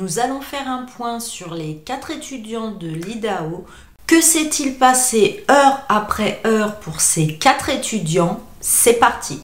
Nous allons faire un point sur les quatre étudiants de l'IDAO. Que s'est-il passé heure après heure pour ces quatre étudiants? C'est parti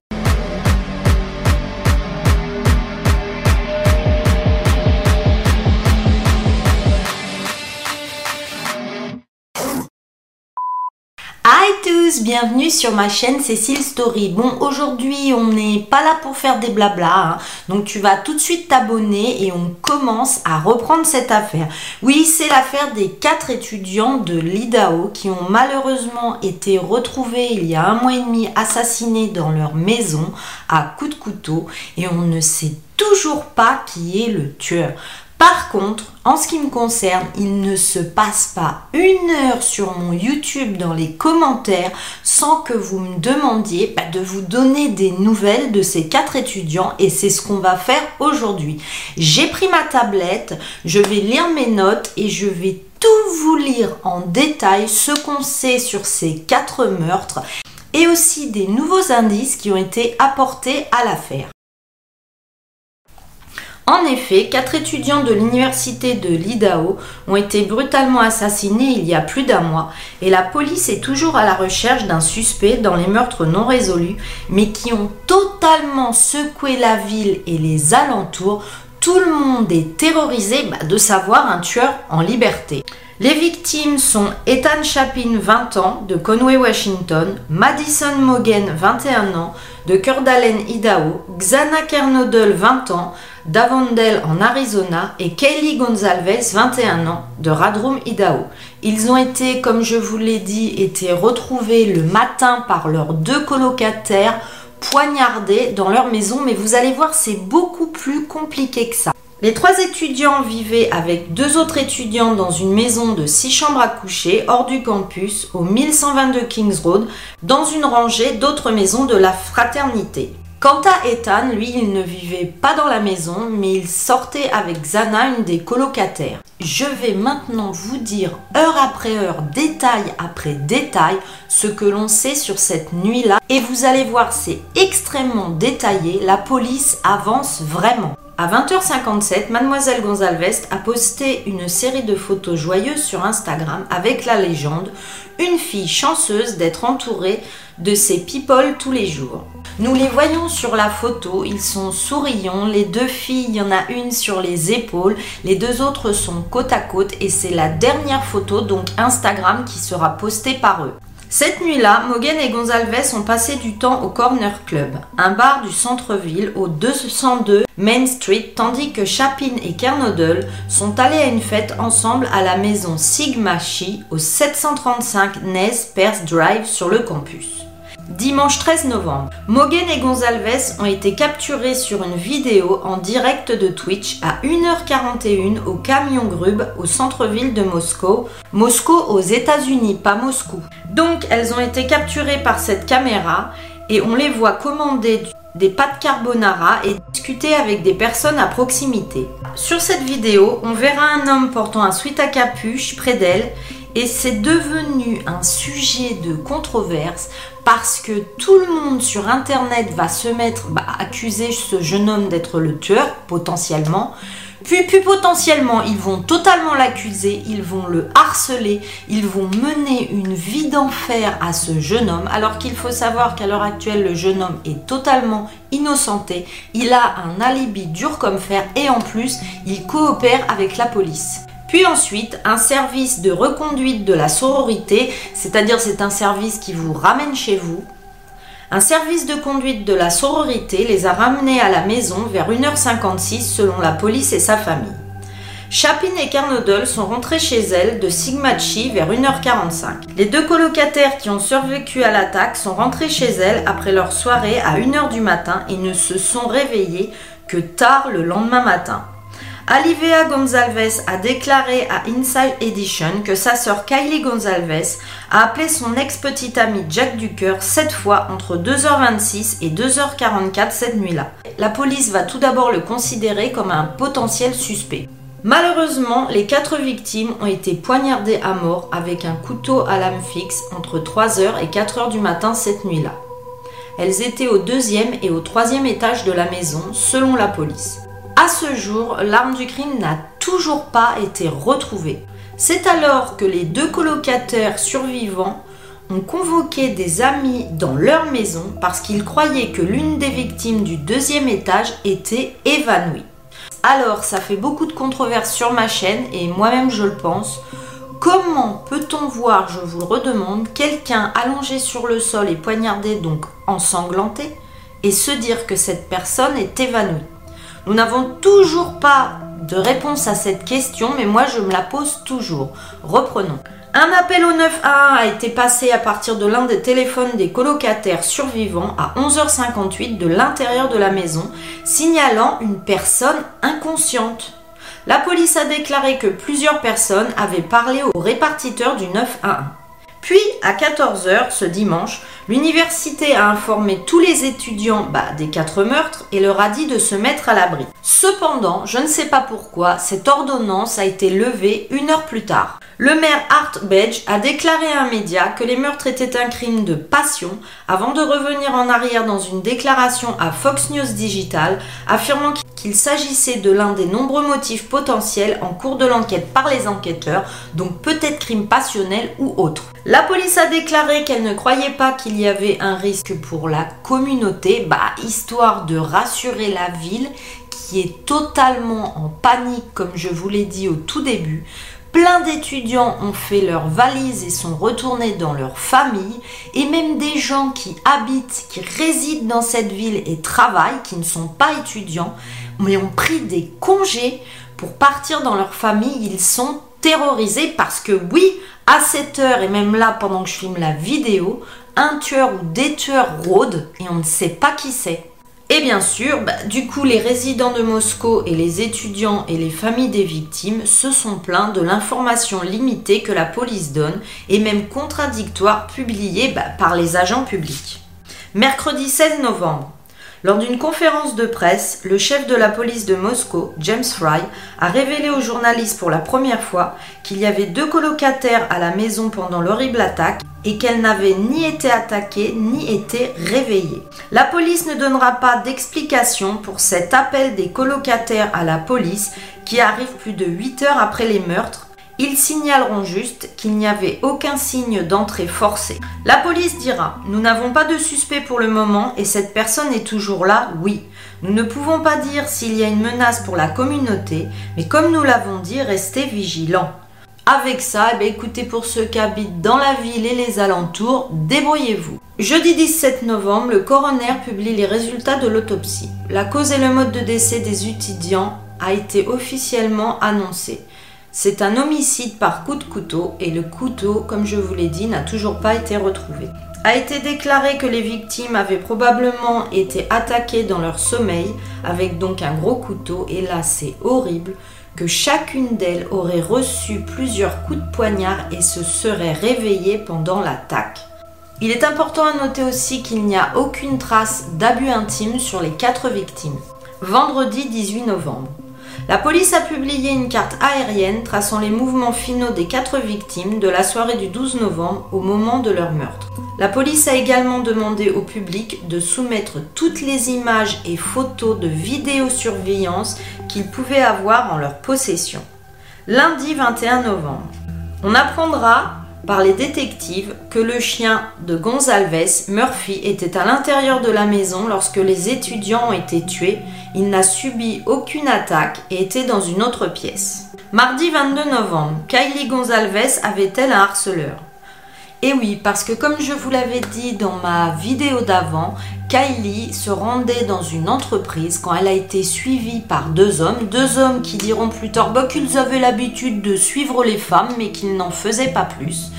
bienvenue sur ma chaîne Cécile Story. Bon, aujourd'hui on n'est pas là pour faire des blabla, hein. donc tu vas tout de suite t'abonner et on commence à reprendre cette affaire. Oui, c'est l'affaire des quatre étudiants de l'IDAO qui ont malheureusement été retrouvés il y a un mois et demi assassinés dans leur maison à coups de couteau et on ne sait toujours pas qui est le tueur. Par contre, en ce qui me concerne, il ne se passe pas une heure sur mon YouTube dans les commentaires sans que vous me demandiez bah, de vous donner des nouvelles de ces quatre étudiants et c'est ce qu'on va faire aujourd'hui. J'ai pris ma tablette, je vais lire mes notes et je vais tout vous lire en détail ce qu'on sait sur ces quatre meurtres et aussi des nouveaux indices qui ont été apportés à l'affaire. En effet, quatre étudiants de l'université de l'Idaho ont été brutalement assassinés il y a plus d'un mois et la police est toujours à la recherche d'un suspect dans les meurtres non résolus mais qui ont totalement secoué la ville et les alentours. Tout le monde est terrorisé bah, de savoir un tueur en liberté. Les victimes sont Ethan Chapin, 20 ans, de Conway, Washington, Madison Mogen, 21 ans, de Kurdalen, Idaho, Xana Kernodle, 20 ans, d'Avondale en Arizona et Kaylee Gonzalez, 21 ans, de Radrum, Idaho. Ils ont été, comme je vous l'ai dit, été retrouvés le matin par leurs deux colocataires poignardés dans leur maison, mais vous allez voir, c'est beaucoup plus compliqué que ça. Les trois étudiants vivaient avec deux autres étudiants dans une maison de six chambres à coucher hors du campus au 1122 Kings Road dans une rangée d'autres maisons de la fraternité. Quant à Ethan, lui, il ne vivait pas dans la maison, mais il sortait avec Zana, une des colocataires. Je vais maintenant vous dire, heure après heure, détail après détail, ce que l'on sait sur cette nuit-là. Et vous allez voir, c'est extrêmement détaillé. La police avance vraiment. À 20h57, mademoiselle Gonzalves a posté une série de photos joyeuses sur Instagram avec la légende Une fille chanceuse d'être entourée de ses people tous les jours. Nous les voyons sur la photo, ils sont souriants, les deux filles, il y en a une sur les épaules, les deux autres sont côte à côte et c'est la dernière photo donc Instagram qui sera postée par eux. Cette nuit-là, Mogen et Gonzalves ont passé du temps au Corner Club, un bar du centre-ville au 202 Main Street, tandis que Chapin et Kernodle sont allés à une fête ensemble à la maison Sigma Chi au 735 Nez Perth Drive sur le campus. Dimanche 13 novembre, Mogen et Gonzalves ont été capturés sur une vidéo en direct de Twitch à 1h41 au camion Grub au centre-ville de Moscou. Moscou aux États-Unis, pas Moscou. Donc elles ont été capturées par cette caméra et on les voit commander des pâtes carbonara et discuter avec des personnes à proximité. Sur cette vidéo, on verra un homme portant un sweat à capuche près d'elle et c'est devenu un sujet de controverse parce que tout le monde sur internet va se mettre à bah, accuser ce jeune homme d'être le tueur potentiellement. Puis, puis potentiellement, ils vont totalement l'accuser, ils vont le harceler, ils vont mener une vie d'enfer à ce jeune homme, alors qu'il faut savoir qu'à l'heure actuelle, le jeune homme est totalement innocenté, il a un alibi dur comme fer et en plus, il coopère avec la police. Puis ensuite, un service de reconduite de la sororité, c'est-à-dire c'est un service qui vous ramène chez vous. Un service de conduite de la sororité les a ramenés à la maison vers 1h56 selon la police et sa famille. Chapin et Carnodle sont rentrés chez elles de Sigma Chi vers 1h45. Les deux colocataires qui ont survécu à l'attaque sont rentrés chez elles après leur soirée à 1h du matin et ne se sont réveillés que tard le lendemain matin. Alivea Gonzalez a déclaré à Inside Edition que sa sœur Kylie Gonzalez a appelé son ex-petit ami Jack Ducker sept fois entre 2h26 et 2h44 cette nuit-là. La police va tout d'abord le considérer comme un potentiel suspect. Malheureusement, les quatre victimes ont été poignardées à mort avec un couteau à lame fixe entre 3h et 4h du matin cette nuit-là. Elles étaient au deuxième et au troisième étage de la maison, selon la police. À ce jour, l'arme du crime n'a toujours pas été retrouvée. C'est alors que les deux colocataires survivants ont convoqué des amis dans leur maison parce qu'ils croyaient que l'une des victimes du deuxième étage était évanouie. Alors, ça fait beaucoup de controverses sur ma chaîne et moi-même je le pense. Comment peut-on voir, je vous le redemande, quelqu'un allongé sur le sol et poignardé, donc ensanglanté, et se dire que cette personne est évanouie? Nous n'avons toujours pas de réponse à cette question, mais moi je me la pose toujours. Reprenons. Un appel au 911 a été passé à partir de l'un des téléphones des colocataires survivants à 11h58 de l'intérieur de la maison, signalant une personne inconsciente. La police a déclaré que plusieurs personnes avaient parlé au répartiteur du 911. Puis, à 14h ce dimanche, l'université a informé tous les étudiants bah, des quatre meurtres et leur a dit de se mettre à l'abri. Cependant, je ne sais pas pourquoi, cette ordonnance a été levée une heure plus tard. Le maire Art Bedge a déclaré à un média que les meurtres étaient un crime de passion avant de revenir en arrière dans une déclaration à Fox News Digital affirmant qu'il s'agissait de l'un des nombreux motifs potentiels en cours de l'enquête par les enquêteurs, donc peut-être crime passionnel ou autre. La police a déclaré qu'elle ne croyait pas qu'il y avait un risque pour la communauté, bah histoire de rassurer la ville qui est totalement en panique comme je vous l'ai dit au tout début Plein d'étudiants ont fait leurs valises et sont retournés dans leur famille, et même des gens qui habitent, qui résident dans cette ville et travaillent, qui ne sont pas étudiants, mais ont pris des congés pour partir dans leur famille. Ils sont terrorisés parce que oui, à cette heure et même là pendant que je filme la vidéo, un tueur ou des tueurs rôdent et on ne sait pas qui c'est. Et bien sûr, bah, du coup, les résidents de Moscou et les étudiants et les familles des victimes se sont plaints de l'information limitée que la police donne et même contradictoire publiée bah, par les agents publics. Mercredi 16 novembre, lors d'une conférence de presse, le chef de la police de Moscou, James Fry, a révélé aux journalistes pour la première fois qu'il y avait deux colocataires à la maison pendant l'horrible attaque et qu'elles n'avaient ni été attaquées ni été réveillées. La police ne donnera pas d'explication pour cet appel des colocataires à la police qui arrive plus de 8 heures après les meurtres ils signaleront juste qu'il n'y avait aucun signe d'entrée forcée. La police dira Nous n'avons pas de suspect pour le moment et cette personne est toujours là, oui. Nous ne pouvons pas dire s'il y a une menace pour la communauté, mais comme nous l'avons dit, restez vigilants. Avec ça, eh écoutez, pour ceux qui habitent dans la ville et les alentours, débrouillez-vous. Jeudi 17 novembre, le coroner publie les résultats de l'autopsie. La cause et le mode de décès des étudiants a été officiellement annoncé. C'est un homicide par coup de couteau et le couteau, comme je vous l'ai dit, n'a toujours pas été retrouvé. A été déclaré que les victimes avaient probablement été attaquées dans leur sommeil avec donc un gros couteau et là c'est horrible chacune d'elles aurait reçu plusieurs coups de poignard et se serait réveillée pendant l'attaque. Il est important à noter aussi qu'il n'y a aucune trace d'abus intime sur les quatre victimes. Vendredi 18 novembre. La police a publié une carte aérienne traçant les mouvements finaux des quatre victimes de la soirée du 12 novembre au moment de leur meurtre. La police a également demandé au public de soumettre toutes les images et photos de vidéosurveillance qu'ils pouvaient avoir en leur possession. Lundi 21 novembre. On apprendra par les détectives que le chien de Gonzalves, Murphy, était à l'intérieur de la maison lorsque les étudiants ont été tués. Il n'a subi aucune attaque et était dans une autre pièce. Mardi 22 novembre, Kylie Gonzalves avait-elle un harceleur? Et oui, parce que comme je vous l'avais dit dans ma vidéo d'avant, Kylie se rendait dans une entreprise quand elle a été suivie par deux hommes, deux hommes qui diront plus tard bah, qu'ils avaient l'habitude de suivre les femmes mais qu'ils n'en faisaient pas plus.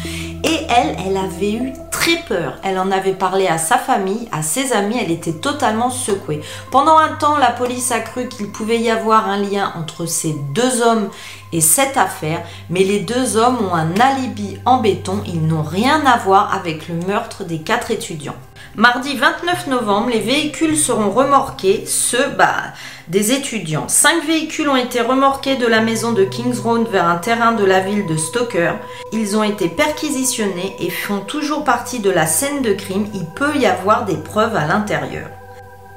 Et elle, elle avait eu très peur. Elle en avait parlé à sa famille, à ses amis, elle était totalement secouée. Pendant un temps, la police a cru qu'il pouvait y avoir un lien entre ces deux hommes et cette affaire, mais les deux hommes ont un alibi en béton, ils n'ont rien à voir avec le meurtre des quatre étudiants. Mardi 29 novembre, les véhicules seront remorqués, ceux bah, des étudiants. Cinq véhicules ont été remorqués de la maison de Kings Road vers un terrain de la ville de Stoker. Ils ont été perquisitionnés et font toujours partie de la scène de crime. Il peut y avoir des preuves à l'intérieur.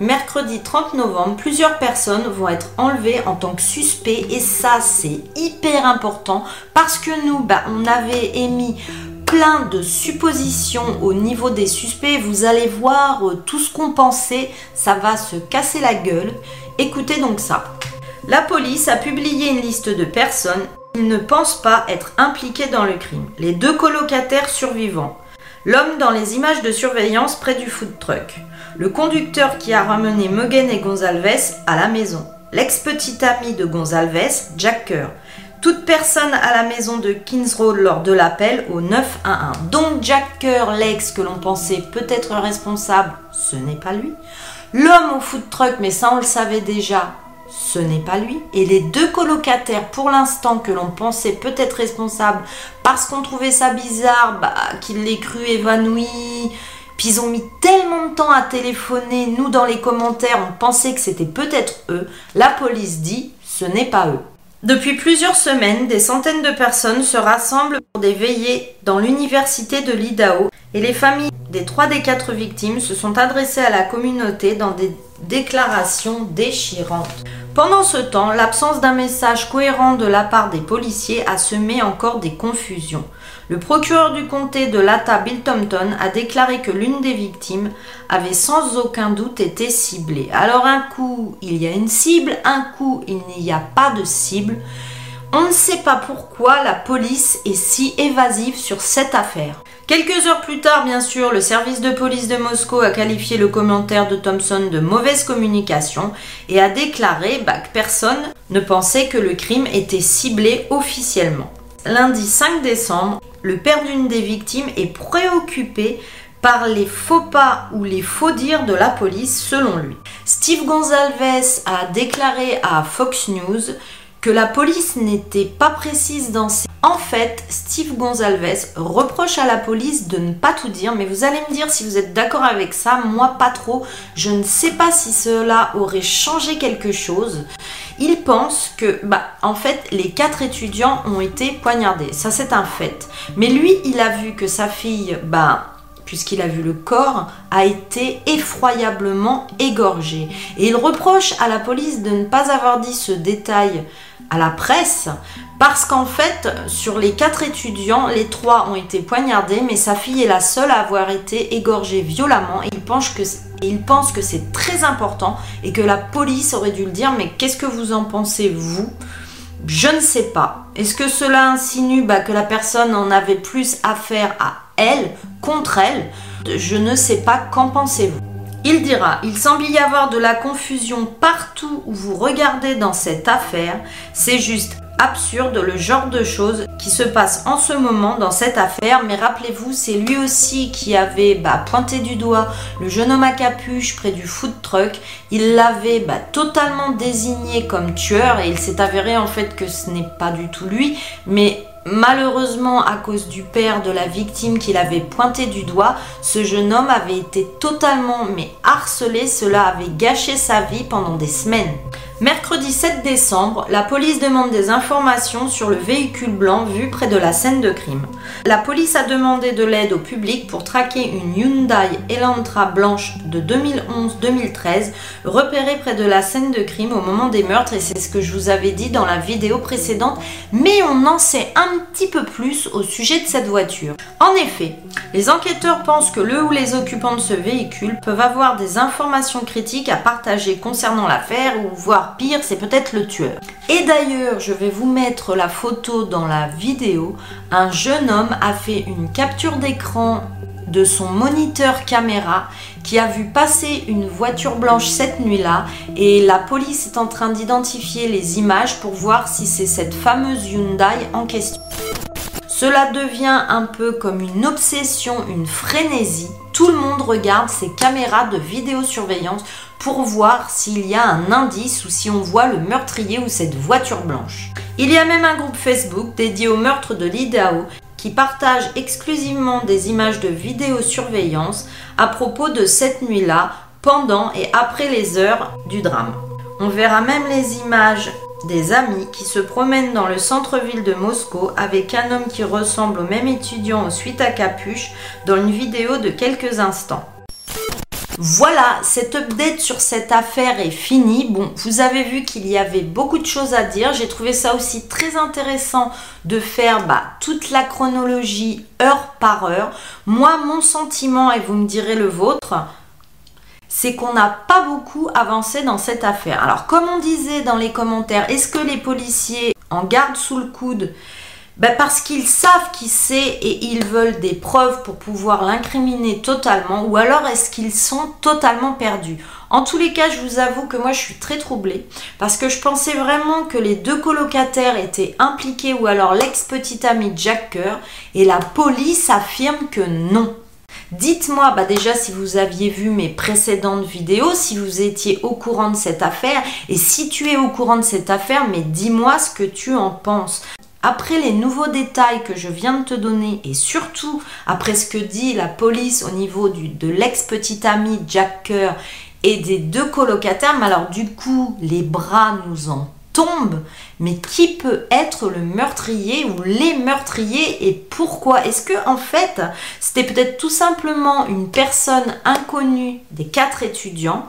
mercredi 30 novembre, plusieurs personnes vont être enlevées en tant que suspects et ça c'est hyper important parce que nous, bah, on avait émis plein de suppositions au niveau des suspects. Vous allez voir euh, tout ce qu'on pensait, ça va se casser la gueule. Écoutez donc ça. La police a publié une liste de personnes qui ne pensent pas être impliquées dans le crime. Les deux colocataires survivants. L'homme dans les images de surveillance près du food truck. Le conducteur qui a ramené Mugen et Gonzalves à la maison. L'ex-petit ami de Gonzalves, Jack. Toute personne à la maison de Kings Road lors de l'appel au 911. Donc Jack Kerr, l'ex que l'on pensait peut-être responsable, ce n'est pas lui. L'homme au food truck, mais ça on le savait déjà, ce n'est pas lui. Et les deux colocataires, pour l'instant, que l'on pensait peut-être responsables parce qu'on trouvait ça bizarre, bah, qu'il cru évanoui, puis ils ont mis tellement de temps à téléphoner, nous dans les commentaires, on pensait que c'était peut-être eux. La police dit, ce n'est pas eux. Depuis plusieurs semaines, des centaines de personnes se rassemblent pour des veillées dans l'université de l'Idaho et les familles des trois des quatre victimes se sont adressées à la communauté dans des déclarations déchirantes. Pendant ce temps, l'absence d'un message cohérent de la part des policiers a semé encore des confusions. Le procureur du comté de Lata, Bill Thompson, a déclaré que l'une des victimes avait sans aucun doute été ciblée. Alors un coup, il y a une cible, un coup, il n'y a pas de cible. On ne sait pas pourquoi la police est si évasive sur cette affaire. Quelques heures plus tard, bien sûr, le service de police de Moscou a qualifié le commentaire de Thompson de mauvaise communication et a déclaré bah, que personne ne pensait que le crime était ciblé officiellement. Lundi 5 décembre, le père d'une des victimes est préoccupé par les faux pas ou les faux dires de la police selon lui. Steve Gonzalez a déclaré à Fox News que la police n'était pas précise dans ses... En fait, Steve Gonzalez reproche à la police de ne pas tout dire, mais vous allez me dire si vous êtes d'accord avec ça, moi pas trop. Je ne sais pas si cela aurait changé quelque chose. Il pense que, bah, en fait, les quatre étudiants ont été poignardés. Ça, c'est un fait. Mais lui, il a vu que sa fille, bah, puisqu'il a vu le corps, a été effroyablement égorgée. Et il reproche à la police de ne pas avoir dit ce détail à la presse parce qu'en fait, sur les quatre étudiants, les trois ont été poignardés, mais sa fille est la seule à avoir été égorgée violemment. Et il pense que, il pense que c'est très important et que la police aurait dû le dire. Mais qu'est-ce que vous en pensez, vous? Je ne sais pas. Est-ce que cela insinue bah, que la personne en avait plus affaire à elle, contre elle Je ne sais pas. Qu'en pensez-vous il dira, il semble y avoir de la confusion partout où vous regardez dans cette affaire. C'est juste absurde le genre de choses qui se passe en ce moment dans cette affaire. Mais rappelez-vous, c'est lui aussi qui avait bah, pointé du doigt le jeune homme à capuche près du food truck. Il l'avait bah, totalement désigné comme tueur et il s'est avéré en fait que ce n'est pas du tout lui. Mais Malheureusement, à cause du père de la victime qu'il avait pointé du doigt, ce jeune homme avait été totalement mais harcelé, cela avait gâché sa vie pendant des semaines. Mercredi 7 décembre, la police demande des informations sur le véhicule blanc vu près de la scène de crime. La police a demandé de l'aide au public pour traquer une Hyundai Elantra blanche de 2011-2013 repérée près de la scène de crime au moment des meurtres et c'est ce que je vous avais dit dans la vidéo précédente, mais on en sait un petit peu plus au sujet de cette voiture. En effet, les enquêteurs pensent que le ou les occupants de ce véhicule peuvent avoir des informations critiques à partager concernant l'affaire ou voir pire, c'est peut-être le tueur. Et d'ailleurs, je vais vous mettre la photo dans la vidéo. Un jeune homme a fait une capture d'écran de son moniteur caméra qui a vu passer une voiture blanche cette nuit-là et la police est en train d'identifier les images pour voir si c'est cette fameuse Hyundai en question. Cela devient un peu comme une obsession, une frénésie. Tout le monde regarde ces caméras de vidéosurveillance pour voir s'il y a un indice ou si on voit le meurtrier ou cette voiture blanche. Il y a même un groupe Facebook dédié au meurtre de l'Idaho qui partage exclusivement des images de vidéosurveillance à propos de cette nuit-là, pendant et après les heures du drame. On verra même les images des amis qui se promènent dans le centre-ville de Moscou avec un homme qui ressemble au même étudiant au suite à capuche dans une vidéo de quelques instants. Voilà, cette update sur cette affaire est finie. Bon, vous avez vu qu'il y avait beaucoup de choses à dire. J'ai trouvé ça aussi très intéressant de faire bah, toute la chronologie heure par heure. Moi, mon sentiment, et vous me direz le vôtre, c'est qu'on n'a pas beaucoup avancé dans cette affaire. Alors, comme on disait dans les commentaires, est-ce que les policiers en gardent sous le coude ben parce qu'ils savent qui c'est et ils veulent des preuves pour pouvoir l'incriminer totalement ou alors est-ce qu'ils sont totalement perdus En tous les cas, je vous avoue que moi je suis très troublée parce que je pensais vraiment que les deux colocataires étaient impliqués ou alors l'ex-petit ami Jack Kerr et la police affirme que non. Dites-moi bah déjà si vous aviez vu mes précédentes vidéos, si vous étiez au courant de cette affaire et si tu es au courant de cette affaire, mais dis-moi ce que tu en penses. Après les nouveaux détails que je viens de te donner et surtout après ce que dit la police au niveau de l'ex-petit ami Jack Kerr et des deux colocataires, mais alors du coup les bras nous en tombent. Mais qui peut être le meurtrier ou les meurtriers et pourquoi? Est-ce que en fait c'était peut-être tout simplement une personne inconnue des quatre étudiants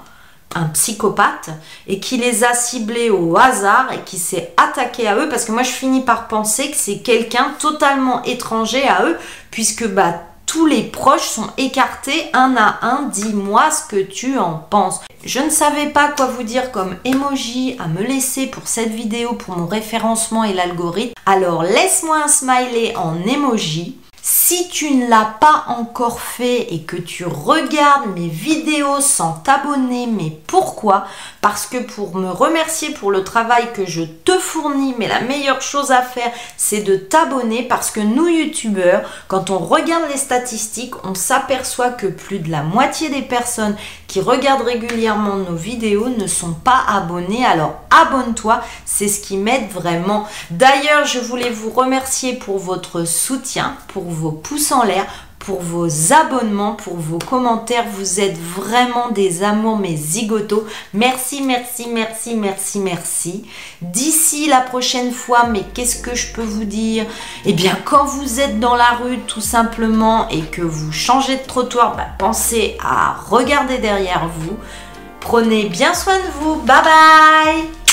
un psychopathe et qui les a ciblés au hasard et qui s'est attaqué à eux parce que moi je finis par penser que c'est quelqu'un totalement étranger à eux puisque bah tous les proches sont écartés un à un. Dis-moi ce que tu en penses. Je ne savais pas quoi vous dire comme emoji à me laisser pour cette vidéo pour mon référencement et l'algorithme. Alors laisse-moi un smiley en emoji. Si tu ne l'as pas encore fait et que tu regardes mes vidéos sans t'abonner, mais pourquoi? Parce que pour me remercier pour le travail que je te fournis, mais la meilleure chose à faire, c'est de t'abonner parce que nous, youtubeurs, quand on regarde les statistiques, on s'aperçoit que plus de la moitié des personnes regardent régulièrement nos vidéos ne sont pas abonnés. Alors abonne-toi, c'est ce qui m'aide vraiment. D'ailleurs, je voulais vous remercier pour votre soutien, pour vos pouces en l'air, pour vos abonnements, pour vos commentaires. Vous êtes vraiment des amours, mes zigotos. Merci, merci, merci, merci, merci. D'ici la prochaine fois, mais qu'est-ce que je peux vous dire? Eh bien, quand vous êtes dans la rue, tout simplement, et que vous changez de trottoir, bah, pensez à regarder derrière vous. Prenez bien soin de vous. Bye bye